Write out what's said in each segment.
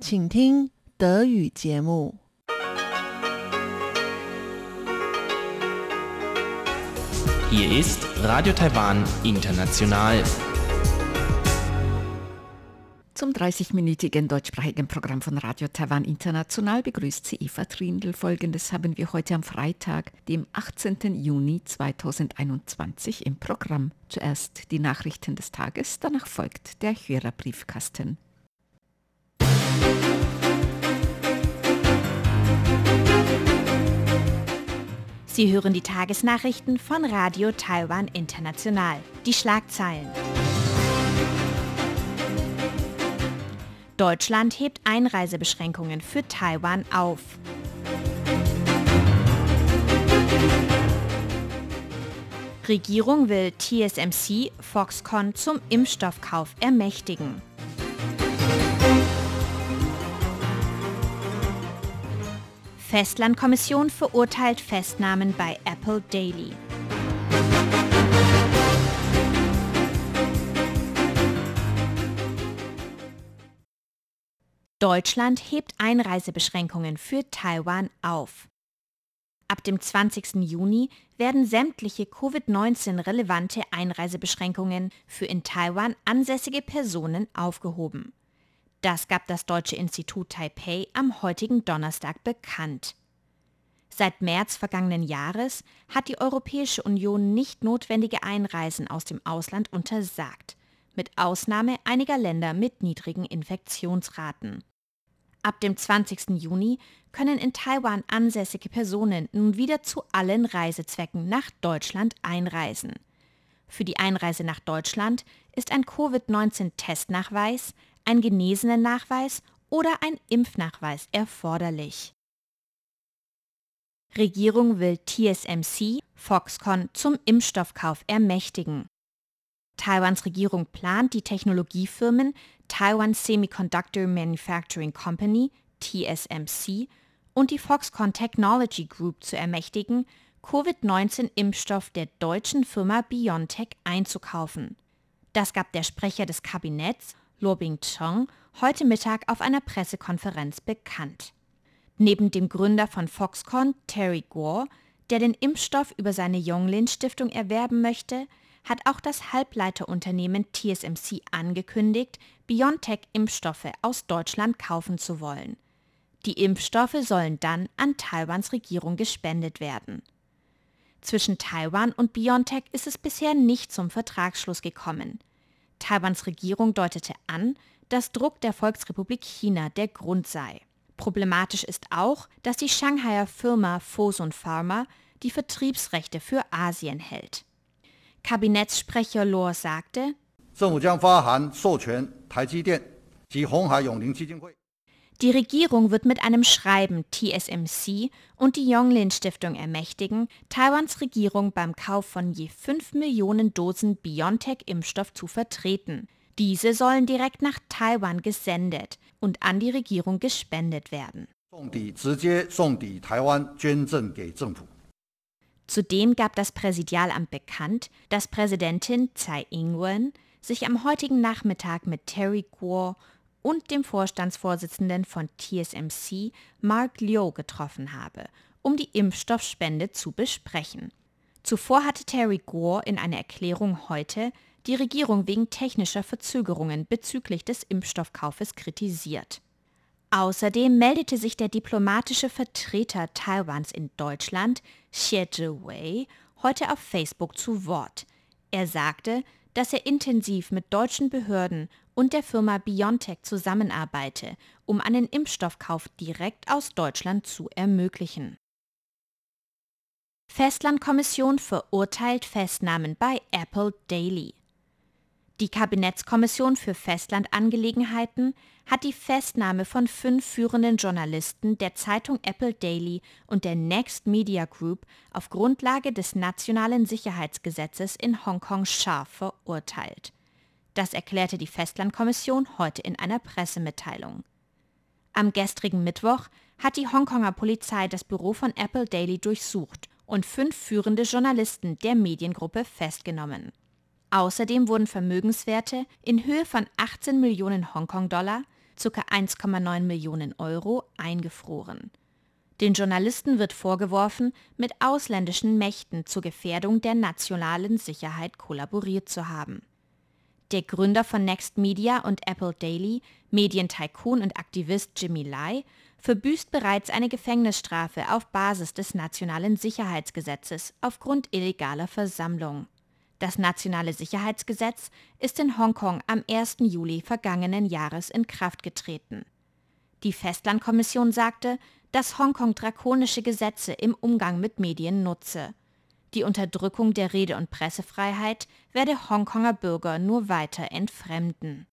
请听德语节目。Hier ist Radio Taiwan International. Zum 30-minütigen deutschsprachigen Programm von Radio Taiwan International begrüßt sie Eva Trindl. Folgendes haben wir heute am Freitag, dem 18. Juni 2021 im Programm. Zuerst die Nachrichten des Tages, danach folgt der Hörerbriefkasten. Sie hören die Tagesnachrichten von Radio Taiwan International. Die Schlagzeilen. Deutschland hebt Einreisebeschränkungen für Taiwan auf. Regierung will TSMC Foxconn zum Impfstoffkauf ermächtigen. Festlandkommission verurteilt Festnahmen bei Apple Daily. Deutschland hebt Einreisebeschränkungen für Taiwan auf. Ab dem 20. Juni werden sämtliche Covid-19-relevante Einreisebeschränkungen für in Taiwan ansässige Personen aufgehoben. Das gab das Deutsche Institut Taipei am heutigen Donnerstag bekannt. Seit März vergangenen Jahres hat die Europäische Union nicht notwendige Einreisen aus dem Ausland untersagt, mit Ausnahme einiger Länder mit niedrigen Infektionsraten. Ab dem 20. Juni können in Taiwan ansässige Personen nun wieder zu allen Reisezwecken nach Deutschland einreisen. Für die Einreise nach Deutschland ist ein Covid-19-Testnachweis, ein Genesenennachweis oder ein Impfnachweis erforderlich. Regierung will TSMC, Foxconn zum Impfstoffkauf ermächtigen. Taiwans Regierung plant, die Technologiefirmen Taiwan Semiconductor Manufacturing Company, TSMC, und die Foxconn Technology Group zu ermächtigen, Covid-19-Impfstoff der deutschen Firma BioNTech einzukaufen. Das gab der Sprecher des Kabinetts, Lo Bing-cheng, heute Mittag auf einer Pressekonferenz bekannt. Neben dem Gründer von Foxconn, Terry Guo, der den Impfstoff über seine Yonglin Stiftung erwerben möchte, hat auch das Halbleiterunternehmen TSMC angekündigt, BioNTech-Impfstoffe aus Deutschland kaufen zu wollen. Die Impfstoffe sollen dann an Taiwans Regierung gespendet werden. Zwischen Taiwan und BioNTech ist es bisher nicht zum Vertragsschluss gekommen. Taiwans Regierung deutete an, dass Druck der Volksrepublik China der Grund sei. Problematisch ist auch, dass die Shanghaier Firma Fosun Pharma die Vertriebsrechte für Asien hält. Kabinettssprecher Lohr sagte, die Regierung wird mit einem Schreiben TSMC und die Yonglin Stiftung ermächtigen, Taiwans Regierung beim Kauf von je 5 Millionen Dosen BioNTech-Impfstoff zu vertreten. Diese sollen direkt nach Taiwan gesendet und an die Regierung gespendet werden. Zudem gab das Präsidialamt bekannt, dass Präsidentin Tsai Ing-wen sich am heutigen Nachmittag mit Terry Guo und dem Vorstandsvorsitzenden von TSMC, Mark Liu, getroffen habe, um die Impfstoffspende zu besprechen. Zuvor hatte Terry Guo in einer Erklärung heute die Regierung wegen technischer Verzögerungen bezüglich des Impfstoffkaufes kritisiert. Außerdem meldete sich der diplomatische Vertreter Taiwans in Deutschland, Xie Zhiwei, heute auf Facebook zu Wort. Er sagte, dass er intensiv mit deutschen Behörden und der Firma BioNTech zusammenarbeite, um einen Impfstoffkauf direkt aus Deutschland zu ermöglichen. Festlandkommission verurteilt Festnahmen bei Apple Daily. Die Kabinettskommission für Festlandangelegenheiten hat die Festnahme von fünf führenden Journalisten der Zeitung Apple Daily und der Next Media Group auf Grundlage des nationalen Sicherheitsgesetzes in Hongkong scharf verurteilt. Das erklärte die Festlandkommission heute in einer Pressemitteilung. Am gestrigen Mittwoch hat die Hongkonger Polizei das Büro von Apple Daily durchsucht und fünf führende Journalisten der Mediengruppe festgenommen. Außerdem wurden Vermögenswerte in Höhe von 18 Millionen Hongkong-Dollar, ca. 1,9 Millionen Euro, eingefroren. Den Journalisten wird vorgeworfen, mit ausländischen Mächten zur Gefährdung der nationalen Sicherheit kollaboriert zu haben. Der Gründer von Next Media und Apple Daily, Medientycoon und Aktivist Jimmy Lai, verbüßt bereits eine Gefängnisstrafe auf Basis des nationalen Sicherheitsgesetzes aufgrund illegaler Versammlung. Das nationale Sicherheitsgesetz ist in Hongkong am 1. Juli vergangenen Jahres in Kraft getreten. Die Festlandkommission sagte, dass Hongkong drakonische Gesetze im Umgang mit Medien nutze. Die Unterdrückung der Rede- und Pressefreiheit werde Hongkonger Bürger nur weiter entfremden.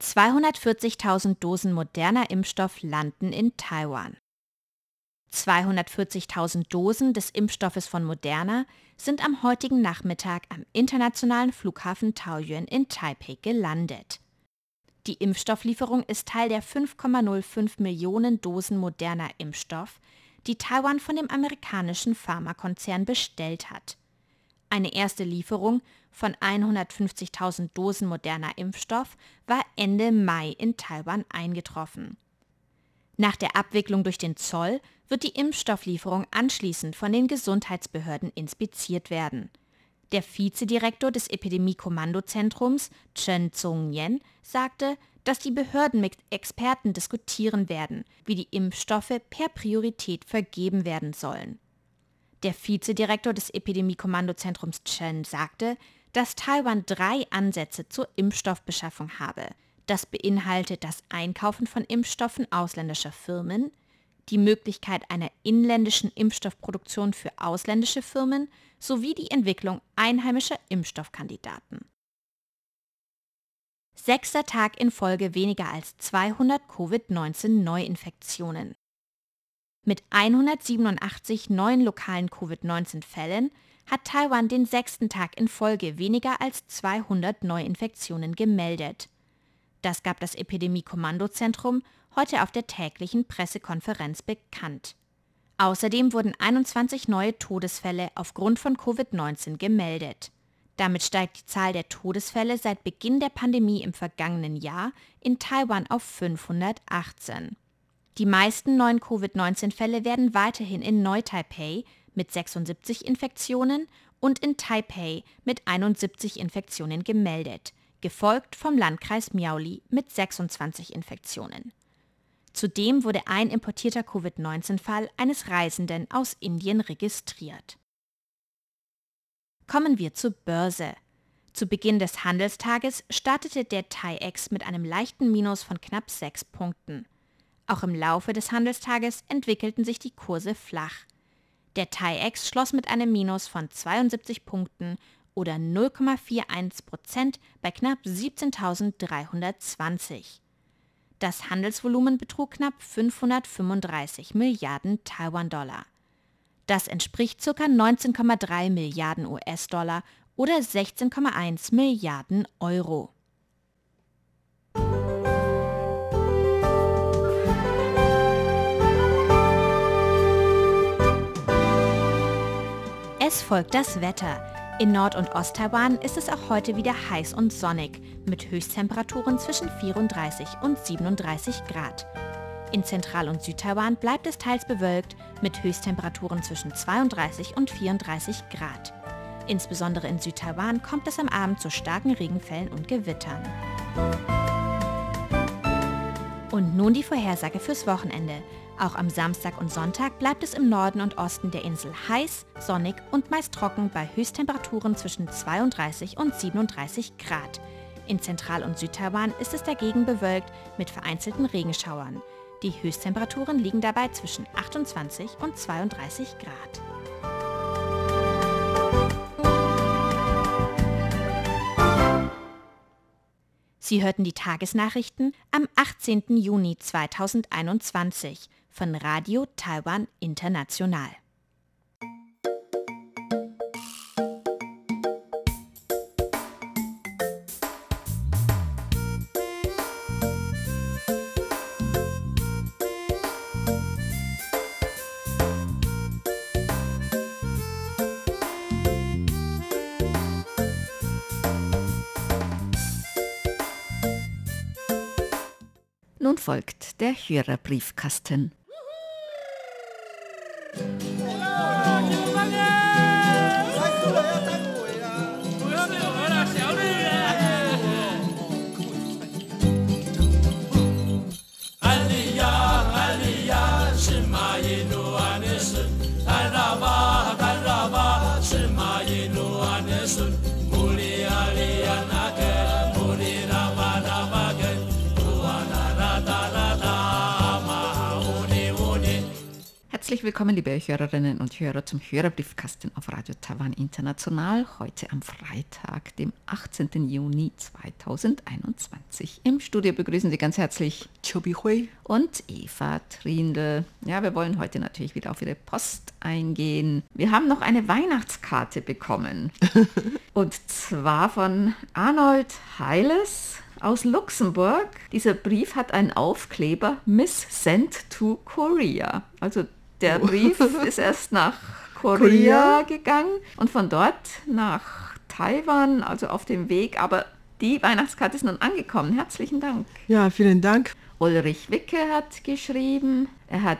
240.000 Dosen moderner Impfstoff landen in Taiwan. 240.000 Dosen des Impfstoffes von Moderna sind am heutigen Nachmittag am internationalen Flughafen Taoyuan in Taipei gelandet. Die Impfstofflieferung ist Teil der 5,05 Millionen Dosen moderner Impfstoff, die Taiwan von dem amerikanischen Pharmakonzern bestellt hat. Eine erste Lieferung von 150.000 Dosen moderner Impfstoff war Ende Mai in Taiwan eingetroffen. Nach der Abwicklung durch den Zoll wird die Impfstofflieferung anschließend von den Gesundheitsbehörden inspiziert werden. Der Vizedirektor des Epidemie-Kommandozentrums, Chen Zhongyan, sagte, dass die Behörden mit Experten diskutieren werden, wie die Impfstoffe per Priorität vergeben werden sollen. Der Vizedirektor des Epidemie-Kommandozentrums Chen sagte, dass Taiwan drei Ansätze zur Impfstoffbeschaffung habe. Das beinhaltet das Einkaufen von Impfstoffen ausländischer Firmen, die Möglichkeit einer inländischen Impfstoffproduktion für ausländische Firmen sowie die Entwicklung einheimischer Impfstoffkandidaten. Sechster Tag in Folge weniger als 200 Covid-19-Neuinfektionen. Mit 187 neuen lokalen Covid-19-Fällen hat Taiwan den sechsten Tag in Folge weniger als 200 Neuinfektionen gemeldet. Das gab das Epidemie-Kommandozentrum heute auf der täglichen Pressekonferenz bekannt. Außerdem wurden 21 neue Todesfälle aufgrund von Covid-19 gemeldet. Damit steigt die Zahl der Todesfälle seit Beginn der Pandemie im vergangenen Jahr in Taiwan auf 518. Die meisten neuen Covid-19-Fälle werden weiterhin in Neu-Taipei mit 76 Infektionen und in Taipei mit 71 Infektionen gemeldet, gefolgt vom Landkreis Miaoli mit 26 Infektionen. Zudem wurde ein importierter Covid-19-Fall eines Reisenden aus Indien registriert. Kommen wir zur Börse. Zu Beginn des Handelstages startete der TAIEX mit einem leichten Minus von knapp 6 Punkten. Auch im Laufe des Handelstages entwickelten sich die Kurse flach. Der TAIEX schloss mit einem Minus von 72 Punkten oder 0,41 Prozent bei knapp 17.320. Das Handelsvolumen betrug knapp 535 Milliarden Taiwan-Dollar. Das entspricht ca. 19,3 Milliarden US-Dollar oder 16,1 Milliarden Euro. Es folgt das Wetter. In Nord- und Ost-Taiwan ist es auch heute wieder heiß und sonnig, mit Höchsttemperaturen zwischen 34 und 37 Grad. In Zentral- und Südtaiwan bleibt es teils bewölkt, mit Höchsttemperaturen zwischen 32 und 34 Grad. Insbesondere in Südtaiwan kommt es am Abend zu starken Regenfällen und Gewittern. Und nun die Vorhersage fürs Wochenende. Auch am Samstag und Sonntag bleibt es im Norden und Osten der Insel heiß, sonnig und meist trocken bei Höchsttemperaturen zwischen 32 und 37 Grad. In Zentral- und Südtaiwan ist es dagegen bewölkt mit vereinzelten Regenschauern. Die Höchsttemperaturen liegen dabei zwischen 28 und 32 Grad. Sie hörten die Tagesnachrichten am 18. Juni 2021 von Radio Taiwan International. Nun folgt der Hörerbriefkasten. listen. Herzlich willkommen, liebe Hörerinnen und Hörer, zum Hörerbriefkasten auf Radio Taiwan International. Heute am Freitag, dem 18. Juni 2021. Im Studio begrüßen Sie ganz herzlich Chobi Hui und Eva Trindl. Ja, wir wollen heute natürlich wieder auf Ihre Post eingehen. Wir haben noch eine Weihnachtskarte bekommen. und zwar von Arnold Heiles aus Luxemburg. Dieser Brief hat einen Aufkleber Miss Sent to Korea. Also der Oh. Brief ist erst nach Korea, Korea? gegangen und von dort nach Taiwan, also auf dem Weg. Aber die Weihnachtskarte ist nun angekommen. Herzlichen Dank. Ja, vielen Dank. Ulrich Wicke hat geschrieben, er hat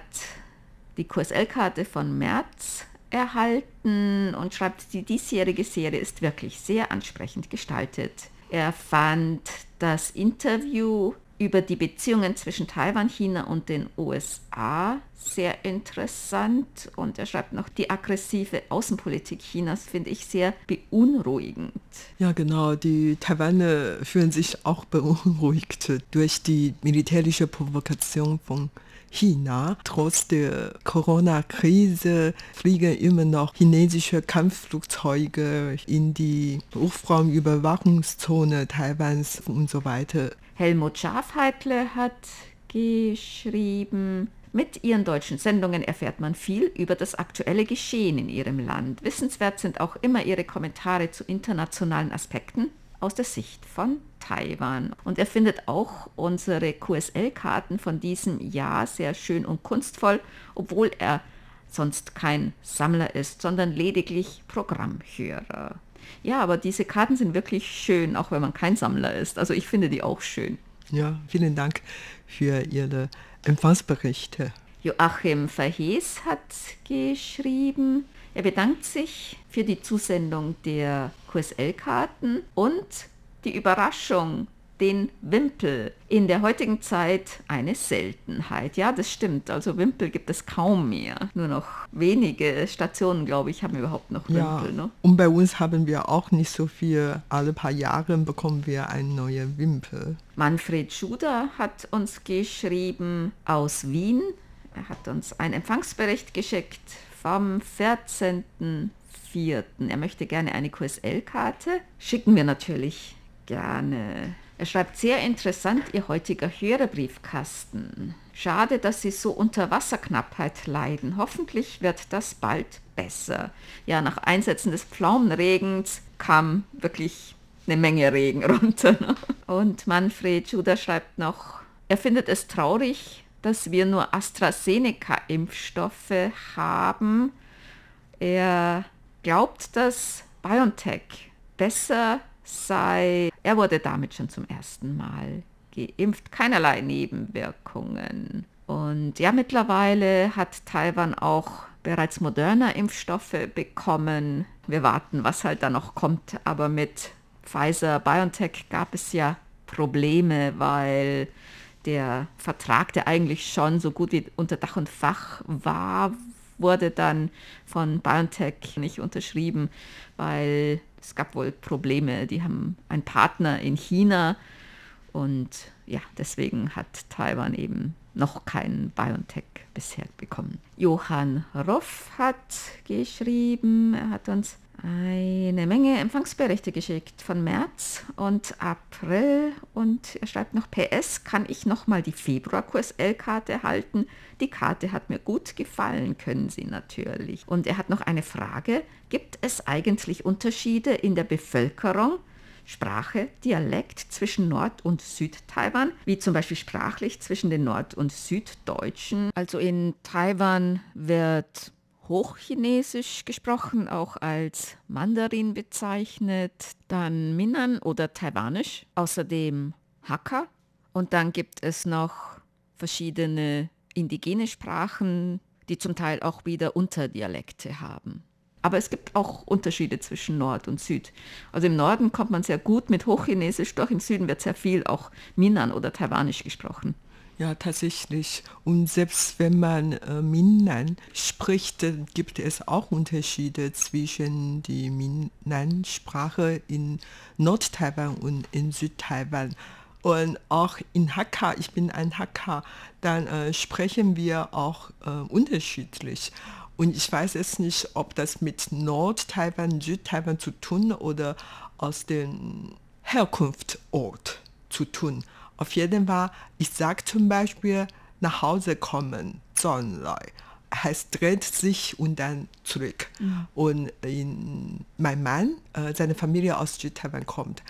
die QSL-Karte von März erhalten und schreibt, die diesjährige Serie ist wirklich sehr ansprechend gestaltet. Er fand das Interview über die Beziehungen zwischen Taiwan, China und den USA sehr interessant und er schreibt noch, die aggressive Außenpolitik Chinas finde ich sehr beunruhigend. Ja, genau. Die Taiwaner fühlen sich auch beunruhigt durch die militärische Provokation von China. Trotz der Corona-Krise fliegen immer noch chinesische Kampfflugzeuge in die Luftraumüberwachungszone Taiwans und so weiter. Helmut Schafheitle hat geschrieben, mit ihren deutschen Sendungen erfährt man viel über das aktuelle Geschehen in ihrem Land. Wissenswert sind auch immer ihre Kommentare zu internationalen Aspekten aus der Sicht von Taiwan. Und er findet auch unsere QSL-Karten von diesem Jahr sehr schön und kunstvoll, obwohl er sonst kein Sammler ist, sondern lediglich Programmhörer. Ja, aber diese Karten sind wirklich schön, auch wenn man kein Sammler ist. Also ich finde die auch schön. Ja, vielen Dank für Ihre Empfangsberichte. Joachim Verhees hat geschrieben, er bedankt sich für die Zusendung der QSL-Karten und die Überraschung, den Wimpel. In der heutigen Zeit eine Seltenheit. Ja, das stimmt. Also Wimpel gibt es kaum mehr. Nur noch wenige Stationen, glaube ich, haben überhaupt noch Ja, Wimpel. Ne? und bei uns haben wir auch nicht so viel. Alle paar Jahre bekommen wir eine neue Wimpel. Manfred Schuder hat uns geschrieben aus Wien. Er hat uns einen Empfangsbericht geschickt vom 14.04. Er möchte gerne eine QSL-Karte. Schicken wir natürlich gerne. Er schreibt sehr interessant, Ihr heutiger Hörerbriefkasten. Schade, dass Sie so unter Wasserknappheit leiden. Hoffentlich wird das bald besser. Ja, nach Einsetzen des Pflaumenregens kam wirklich eine Menge Regen runter. Ne? Und Manfred Schuder schreibt noch, er findet es traurig, dass wir nur AstraZeneca-Impfstoffe haben. Er glaubt, dass BioNTech besser sei. Er wurde damit schon zum ersten Mal geimpft. Keinerlei Nebenwirkungen. Und ja, mittlerweile hat Taiwan auch bereits moderner Impfstoffe bekommen. Wir warten, was halt da noch kommt. Aber mit Pfizer BioNTech gab es ja Probleme, weil der Vertrag, der eigentlich schon so gut wie unter Dach und Fach war, wurde dann von BioNTech nicht unterschrieben, weil es gab wohl Probleme. Die haben einen Partner in China und ja, deswegen hat Taiwan eben noch keinen BioNTech bisher bekommen. Johann Roff hat geschrieben, er hat uns eine Menge Empfangsberichte geschickt von März und April und er schreibt noch PS, kann ich nochmal die Februar-QSL-Karte halten? Die Karte hat mir gut gefallen, können Sie natürlich. Und er hat noch eine Frage, gibt es eigentlich Unterschiede in der Bevölkerung? Sprache, Dialekt zwischen Nord- und Südtaiwan, wie zum Beispiel sprachlich zwischen den Nord- und Süddeutschen. Also in Taiwan wird Hochchinesisch gesprochen, auch als Mandarin bezeichnet, dann Minnan oder Taiwanisch, außerdem Hakka, Und dann gibt es noch verschiedene indigene Sprachen, die zum Teil auch wieder Unterdialekte haben. Aber es gibt auch Unterschiede zwischen Nord und Süd. Also im Norden kommt man sehr gut mit Hochchinesisch, doch im Süden wird sehr viel auch Minan oder Taiwanisch gesprochen. Ja, tatsächlich. Und selbst wenn man äh, Minnan spricht, dann gibt es auch Unterschiede zwischen die Minnan-Sprache in Nord-Taiwan und in Süd-Taiwan. Und auch in Hakka, ich bin ein Hakka, dann äh, sprechen wir auch äh, unterschiedlich. Und ich weiß jetzt nicht, ob das mit Nord-Taiwan, Süd-Taiwan zu tun oder aus dem Herkunftsort zu tun. Auf jeden Fall, ich sage zum Beispiel, nach Hause kommen, Sonnenlei, heißt dreht sich und dann zurück. Mhm. Und in, mein Mann, äh, seine Familie aus Südtaiwan kommt,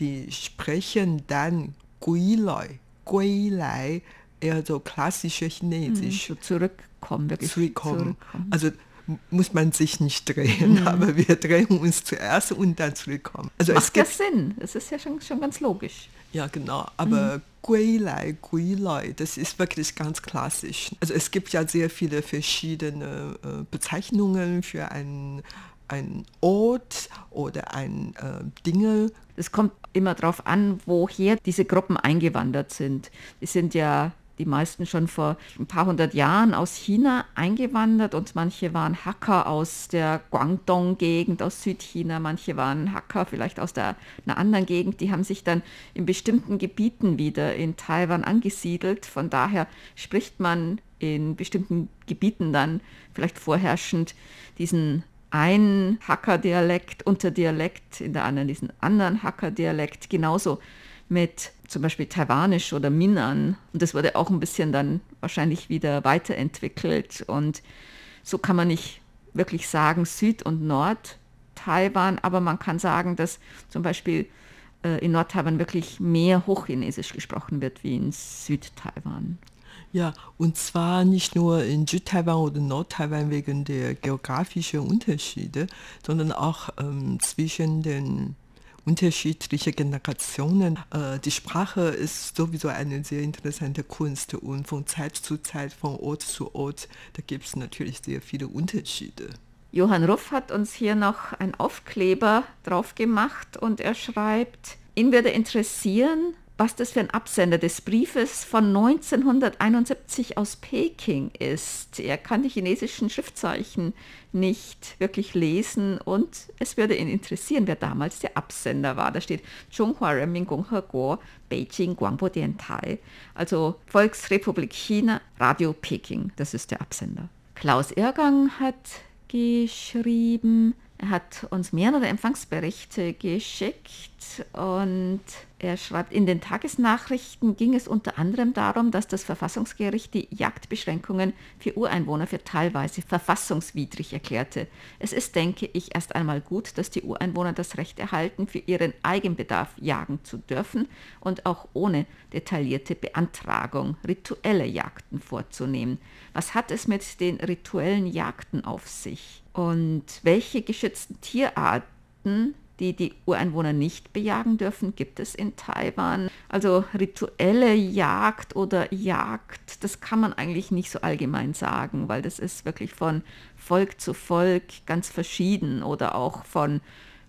die sprechen dann Guilai, Guilai, eher so klassische Chinesisch. Mhm, zurückkommen, wirklich zurückkommen. zurückkommen. Also muss man sich nicht drehen, mhm. aber wir drehen uns zuerst und dann zurückkommen. Also Macht es gibt, ja Sinn, das ist ja schon, schon ganz logisch. Ja, genau, aber mhm. Guilai, Guilai, das ist wirklich ganz klassisch. Also es gibt ja sehr viele verschiedene äh, Bezeichnungen für ein ein Ort oder ein äh, Dinge. Es kommt immer darauf an, woher diese Gruppen eingewandert sind. Die sind ja die meisten schon vor ein paar hundert Jahren aus China eingewandert und manche waren Hacker aus der Guangdong-Gegend aus Südchina, manche waren Hacker vielleicht aus der, einer anderen Gegend, die haben sich dann in bestimmten Gebieten wieder in Taiwan angesiedelt. Von daher spricht man in bestimmten Gebieten dann vielleicht vorherrschend diesen einen Hacker-Dialekt, Unterdialekt, in der anderen diesen anderen Hacker-Dialekt, genauso mit zum Beispiel Taiwanisch oder Minnan. Und das wurde auch ein bisschen dann wahrscheinlich wieder weiterentwickelt. Und so kann man nicht wirklich sagen Süd- und Nord-Taiwan, aber man kann sagen, dass zum Beispiel äh, in Nord-Taiwan wirklich mehr Hochchinesisch gesprochen wird wie in Süd-Taiwan. Ja, und zwar nicht nur in Südtaiwan oder Nordtaiwan wegen der geografischen Unterschiede, sondern auch ähm, zwischen den unterschiedliche Generationen. Äh, die Sprache ist sowieso eine sehr interessante Kunst und von Zeit zu Zeit, von Ort zu Ort, da gibt es natürlich sehr viele Unterschiede. Johann Ruff hat uns hier noch einen Aufkleber drauf gemacht und er schreibt, ihn würde interessieren, was das für ein Absender des Briefes von 1971 aus Peking ist. Er kann die chinesischen Schriftzeichen nicht wirklich lesen und es würde ihn interessieren, wer damals der Absender war. Da steht Zhonghua Renmin Gongheguo Beijing Guangbo Diantai, also Volksrepublik China, Radio Peking. Das ist der Absender. Klaus Ergang hat geschrieben, er hat uns mehrere Empfangsberichte geschickt und er schreibt, in den Tagesnachrichten ging es unter anderem darum, dass das Verfassungsgericht die Jagdbeschränkungen für Ureinwohner für teilweise verfassungswidrig erklärte. Es ist, denke ich, erst einmal gut, dass die Ureinwohner das Recht erhalten, für ihren Eigenbedarf jagen zu dürfen und auch ohne detaillierte Beantragung rituelle Jagden vorzunehmen. Was hat es mit den rituellen Jagden auf sich? Und welche geschützten Tierarten die die Ureinwohner nicht bejagen dürfen, gibt es in Taiwan. Also rituelle Jagd oder Jagd, das kann man eigentlich nicht so allgemein sagen, weil das ist wirklich von Volk zu Volk ganz verschieden oder auch von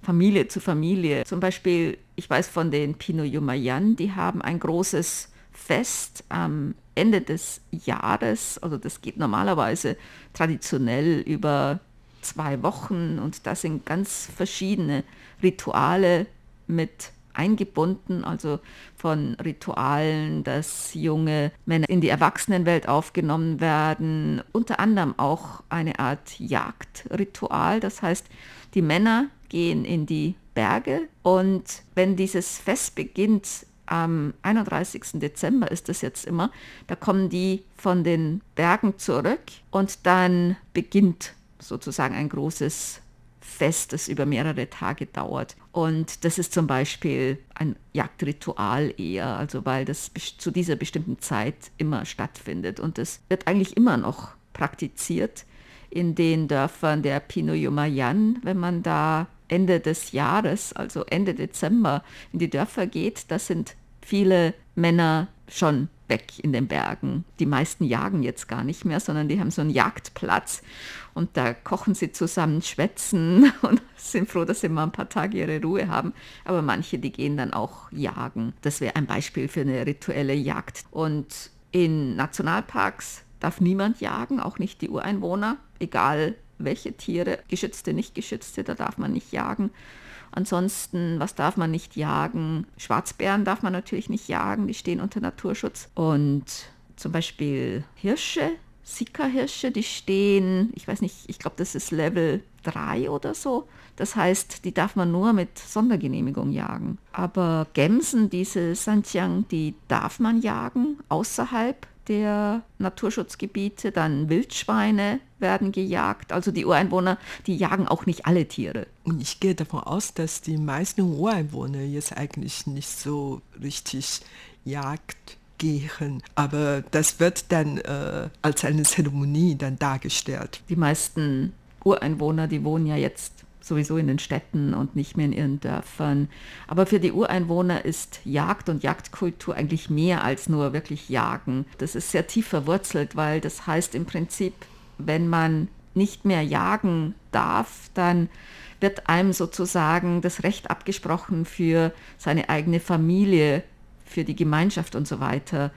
Familie zu Familie. Zum Beispiel, ich weiß von den Pino Yumayan, die haben ein großes Fest am Ende des Jahres, also das geht normalerweise traditionell über zwei Wochen und da sind ganz verschiedene Rituale mit eingebunden, also von Ritualen, dass junge Männer in die Erwachsenenwelt aufgenommen werden, unter anderem auch eine Art Jagdritual, das heißt, die Männer gehen in die Berge und wenn dieses Fest beginnt, am 31. Dezember ist es jetzt immer, da kommen die von den Bergen zurück und dann beginnt sozusagen ein großes Fest, das über mehrere Tage dauert. Und das ist zum Beispiel ein Jagdritual eher, also weil das zu dieser bestimmten Zeit immer stattfindet. Und das wird eigentlich immer noch praktiziert in den Dörfern der Pinoyomayan, wenn man da Ende des Jahres, also Ende Dezember, in die Dörfer geht, da sind viele Männer schon weg in den Bergen. Die meisten jagen jetzt gar nicht mehr, sondern die haben so einen Jagdplatz und da kochen sie zusammen, schwätzen und sind froh, dass sie mal ein paar Tage ihre Ruhe haben. Aber manche, die gehen dann auch jagen. Das wäre ein Beispiel für eine rituelle Jagd. Und in Nationalparks darf niemand jagen, auch nicht die Ureinwohner, egal welche Tiere, geschützte, nicht geschützte, da darf man nicht jagen. Ansonsten, was darf man nicht jagen? Schwarzbären darf man natürlich nicht jagen, die stehen unter Naturschutz. Und zum Beispiel Hirsche, Sika-Hirsche, die stehen, ich weiß nicht, ich glaube, das ist Level 3 oder so. Das heißt, die darf man nur mit Sondergenehmigung jagen. Aber Gämsen, diese Sanjiang, die darf man jagen außerhalb der Naturschutzgebiete. Dann Wildschweine werden gejagt. Also die Ureinwohner, die jagen auch nicht alle Tiere. Und ich gehe davon aus, dass die meisten Ureinwohner jetzt eigentlich nicht so richtig Jagd gehen. Aber das wird dann äh, als eine Zeremonie dann dargestellt. Die meisten Ureinwohner, die wohnen ja jetzt sowieso in den Städten und nicht mehr in ihren Dörfern. Aber für die Ureinwohner ist Jagd und Jagdkultur eigentlich mehr als nur wirklich Jagen. Das ist sehr tief verwurzelt, weil das heißt im Prinzip, wenn man nicht mehr jagen darf, dann wird einem sozusagen das Recht abgesprochen, für seine eigene Familie, für die Gemeinschaft und so weiter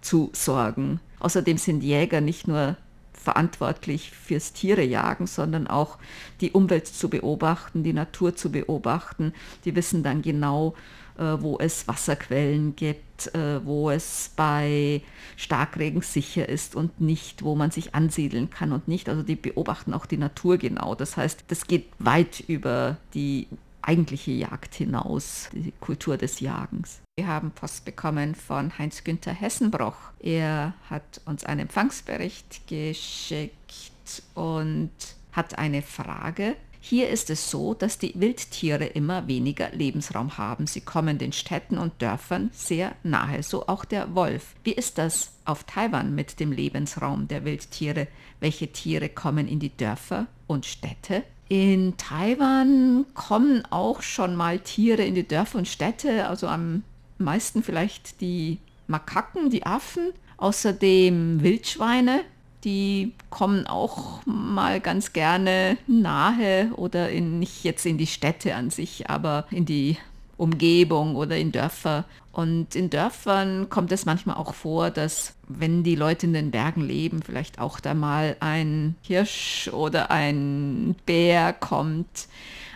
zu sorgen. Außerdem sind Jäger nicht nur verantwortlich fürs Tierejagen, sondern auch die Umwelt zu beobachten, die Natur zu beobachten. Die wissen dann genau, äh, wo es Wasserquellen gibt, äh, wo es bei Starkregen sicher ist und nicht, wo man sich ansiedeln kann und nicht. Also die beobachten auch die Natur genau. Das heißt, das geht weit über die eigentliche Jagd hinaus, die Kultur des Jagens. Wir haben Post bekommen von Heinz-Günther Hessenbroch. Er hat uns einen Empfangsbericht geschickt und hat eine Frage. Hier ist es so, dass die Wildtiere immer weniger Lebensraum haben. Sie kommen den Städten und Dörfern sehr nahe, so auch der Wolf. Wie ist das auf Taiwan mit dem Lebensraum der Wildtiere? Welche Tiere kommen in die Dörfer und Städte? In Taiwan kommen auch schon mal Tiere in die Dörfer und Städte, also am meisten vielleicht die Makaken, die Affen, außerdem Wildschweine, die kommen auch mal ganz gerne nahe oder in, nicht jetzt in die Städte an sich, aber in die Umgebung oder in Dörfer. Und in Dörfern kommt es manchmal auch vor, dass wenn die Leute in den Bergen leben, vielleicht auch da mal ein Hirsch oder ein Bär kommt.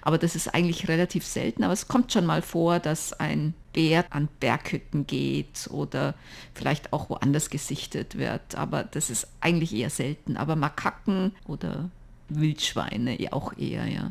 Aber das ist eigentlich relativ selten. Aber es kommt schon mal vor, dass ein Bär an Berghütten geht oder vielleicht auch woanders gesichtet wird. Aber das ist eigentlich eher selten. Aber Makaken oder Wildschweine auch eher, ja.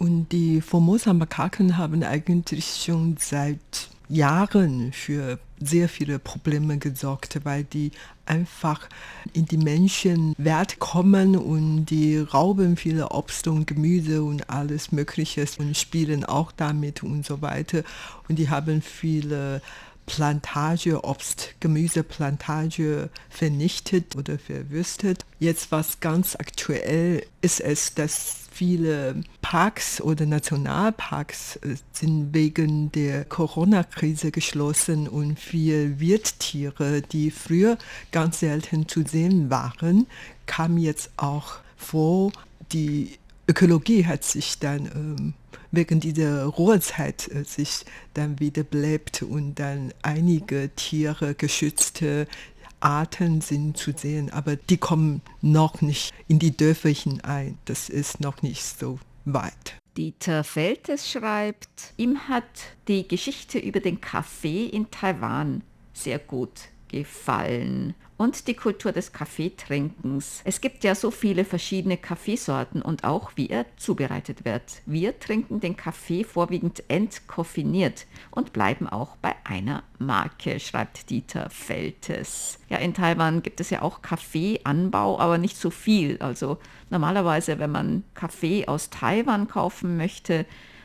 Und die Formosa-Makaken haben eigentlich schon seit Jahren für sehr viele Probleme gesorgt, weil die einfach in die Menschenwelt kommen und die rauben viele Obst und Gemüse und alles Mögliche und spielen auch damit und so weiter. Und die haben viele Plantage, Obst, Gemüseplantage vernichtet oder verwüstet. Jetzt was ganz aktuell ist es, dass viele Parks oder Nationalparks äh, sind wegen der Corona-Krise geschlossen und viele Wildtiere, die früher ganz selten zu sehen waren, kamen jetzt auch vor. Die Ökologie hat sich dann ähm, wegen dieser Ruhezeit äh, sich dann wieder belebt und dann einige Tiere, geschützte Arten sind zu sehen, aber die kommen noch nicht in die Dörfer hinein. Das ist noch nicht so weit. Dieter Feltes schreibt, ihm hat die Geschichte über den Kaffee in Taiwan sehr gut gefallen und die Kultur des Kaffeetrinkens. Es gibt ja so viele verschiedene Kaffeesorten und auch wie er zubereitet wird. Wir trinken den Kaffee vorwiegend entkoffiniert und bleiben auch bei einer Marke, schreibt Dieter Feltes. Ja, in Taiwan gibt es ja auch Kaffeeanbau, aber nicht so viel. Also normalerweise, wenn man Kaffee aus Taiwan kaufen möchte,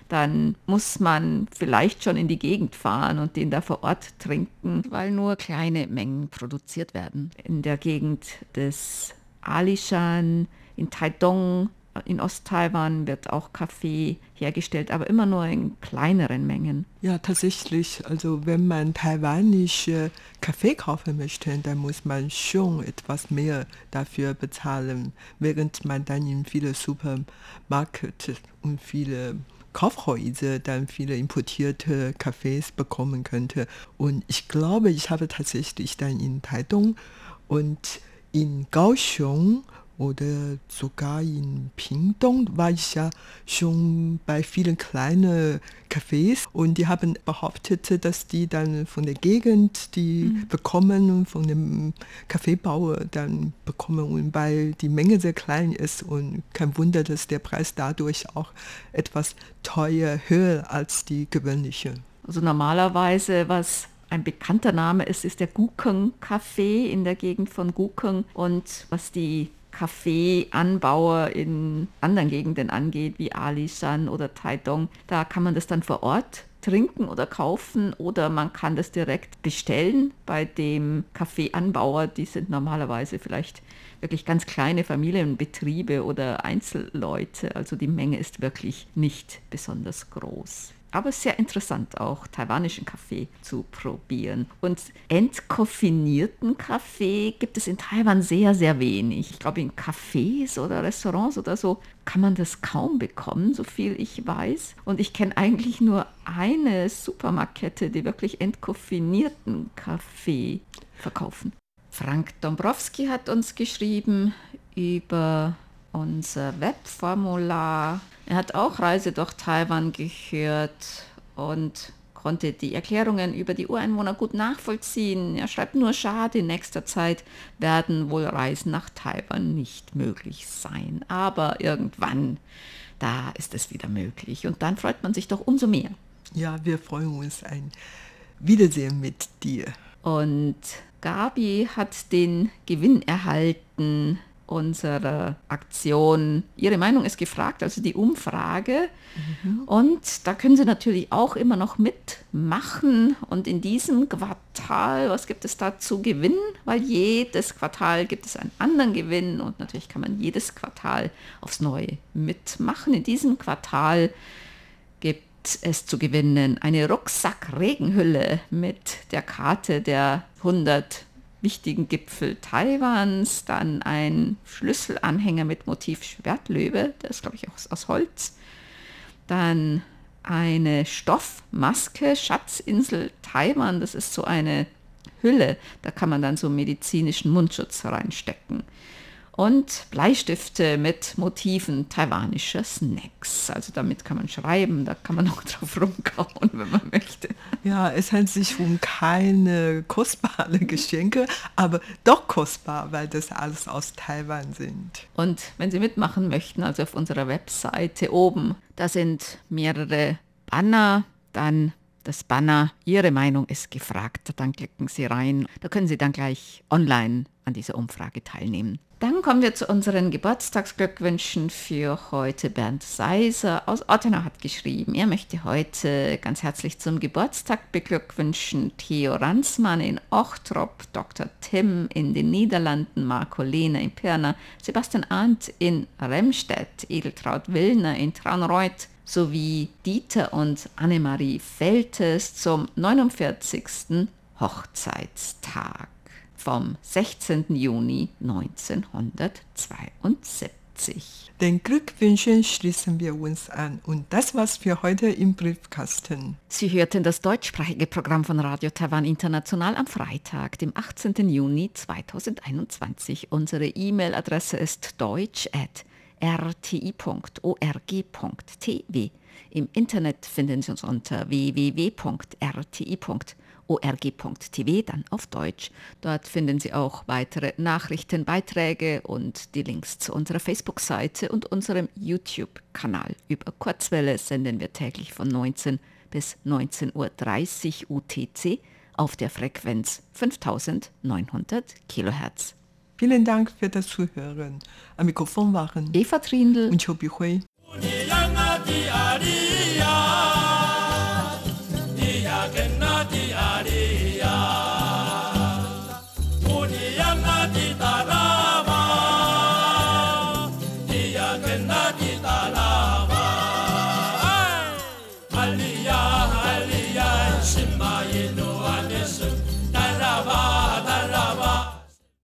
dann muss man vielleicht schon in die Gegend fahren und den da vor Ort trinken, weil nur kleine Mengen produziert werden. In der Gegend des Alishan, in Taidong, in Osttaiwan wird auch Kaffee hergestellt, aber immer nur in kleineren Mengen. Ja, tatsächlich. Also wenn man taiwanische Kaffee kaufen möchte, dann muss man schon etwas mehr dafür bezahlen, während man dann in viele Supermärkte und viele Kaufhäuser dann viele importierte Kaffees bekommen könnte. Und ich glaube, ich habe tatsächlich dann in Taitung und in Kaohsiung oder sogar in Pingdong war ich ja schon bei vielen kleinen Cafés und die haben behauptet, dass die dann von der Gegend die mhm. bekommen, von dem Kaffeebauer dann bekommen und weil die Menge sehr klein ist und kein Wunder, dass der Preis dadurch auch etwas teuer höher als die gewöhnliche. Also normalerweise, was ein bekannter Name ist, ist der Gukeng Café in der Gegend von Gukeng und was die Kaffeeanbauer in anderen Gegenden angeht, wie Alishan oder Taidong. Da kann man das dann vor Ort trinken oder kaufen oder man kann das direkt bestellen bei dem Kaffeeanbauer. Die sind normalerweise vielleicht wirklich ganz kleine Familienbetriebe oder Einzelleute. Also die Menge ist wirklich nicht besonders groß aber sehr interessant auch, taiwanischen Kaffee zu probieren. Und entkoffinierten Kaffee gibt es in Taiwan sehr, sehr wenig. Ich glaube, in Cafés oder Restaurants oder so kann man das kaum bekommen, so viel ich weiß. Und ich kenne eigentlich nur eine Supermarktkette, die wirklich entkoffinierten Kaffee verkaufen. Frank Dombrowski hat uns geschrieben über unser Webformular. Er hat auch Reise durch Taiwan gehört und konnte die Erklärungen über die Ureinwohner gut nachvollziehen. Er schreibt nur schade, in nächster Zeit werden wohl Reisen nach Taiwan nicht möglich sein. Aber irgendwann, da ist es wieder möglich. Und dann freut man sich doch umso mehr. Ja, wir freuen uns ein Wiedersehen mit dir. Und Gabi hat den Gewinn erhalten unserer Aktion. Ihre Meinung ist gefragt, also die Umfrage. Mhm. Und da können Sie natürlich auch immer noch mitmachen. Und in diesem Quartal, was gibt es da zu gewinnen? Weil jedes Quartal gibt es einen anderen Gewinn und natürlich kann man jedes Quartal aufs Neue mitmachen. In diesem Quartal gibt es zu gewinnen eine Rucksack-Regenhülle mit der Karte der 100 wichtigen Gipfel Taiwans, dann ein Schlüsselanhänger mit Motiv Schwertlöwe, der ist glaube ich auch aus Holz, dann eine Stoffmaske, Schatzinsel Taiwan, das ist so eine Hülle, da kann man dann so medizinischen Mundschutz reinstecken und Bleistifte mit Motiven taiwanischer Snacks. Also damit kann man schreiben, da kann man auch drauf rumkauen, wenn man möchte. Ja, es handelt sich um keine kostbaren Geschenke, aber doch kostbar, weil das alles aus Taiwan sind. Und wenn Sie mitmachen möchten, also auf unserer Webseite oben, da sind mehrere Banner, dann das Banner, Ihre Meinung ist gefragt, dann klicken Sie rein. Da können Sie dann gleich online an dieser Umfrage teilnehmen. Dann kommen wir zu unseren Geburtstagsglückwünschen für heute. Bernd Seiser aus Ottenau hat geschrieben, er möchte heute ganz herzlich zum Geburtstag beglückwünschen Theo Ransmann in Ochtrop, Dr. Tim in den Niederlanden, Marco Lehner in Pirna, Sebastian Arndt in Remstedt, Edeltraut Willner in Traunreuth sowie Dieter und Annemarie Feltes zum 49. Hochzeitstag vom 16. Juni 1972. Den Glückwünschen schließen wir uns an und das war's für heute im Briefkasten. Sie hörten das deutschsprachige Programm von Radio Taiwan International am Freitag, dem 18. Juni 2021. Unsere E-Mail-Adresse ist deutsch.rti.org.tv. Im Internet finden Sie uns unter www.rti.org org.tv, dann auf Deutsch. Dort finden Sie auch weitere Nachrichten, Beiträge und die Links zu unserer Facebook-Seite und unserem YouTube-Kanal. Über Kurzwelle senden wir täglich von 19 bis 19.30 Uhr UTC auf der Frequenz 5900 Kilohertz. Vielen Dank für das Zuhören. Am Mikrofon waren Eva Trindl und Chobi Hui.